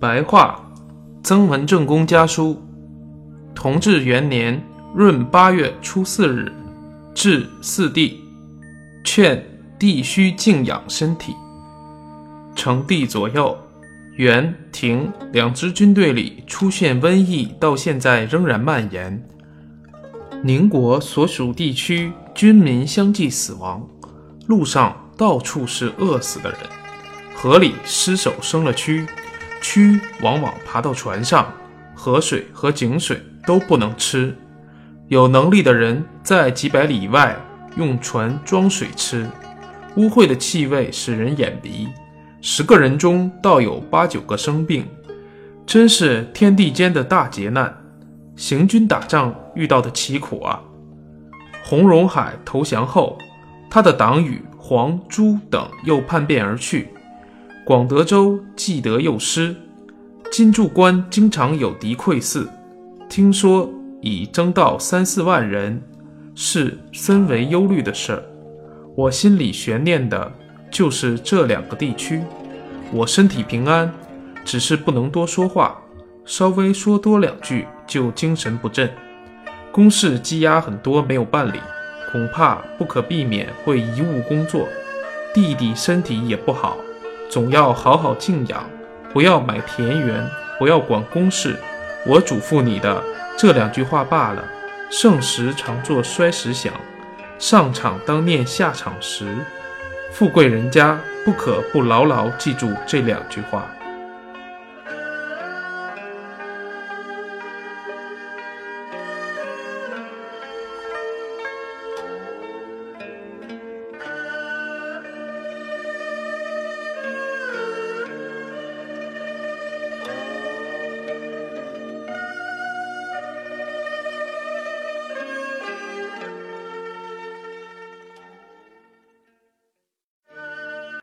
白话，曾文正公家书，同治元年闰八月初四日，至四弟，劝弟须静养身体。成帝左右，元、廷两支军队里出现瘟疫，到现在仍然蔓延。宁国所属地区军民相继死亡，路上到处是饿死的人，河里尸首生了蛆。蛆往往爬到船上，河水和井水都不能吃。有能力的人在几百里以外用船装水吃，污秽的气味使人眼鼻。十个人中倒有八九个生病，真是天地间的大劫难。行军打仗遇到的奇苦啊！洪荣海投降后，他的党羽黄、朱等又叛变而去。广德州既得又失，金柱关经常有敌窥伺，听说已征到三四万人，是深为忧虑的事儿。我心里悬念的就是这两个地区。我身体平安，只是不能多说话，稍微说多两句就精神不振。公事积压很多没有办理，恐怕不可避免会贻误工作。弟弟身体也不好。总要好好静养，不要买田园，不要管公事。我嘱咐你的这两句话罢了。盛时常作衰时想，上场当念下场时。富贵人家不可不牢牢记住这两句话。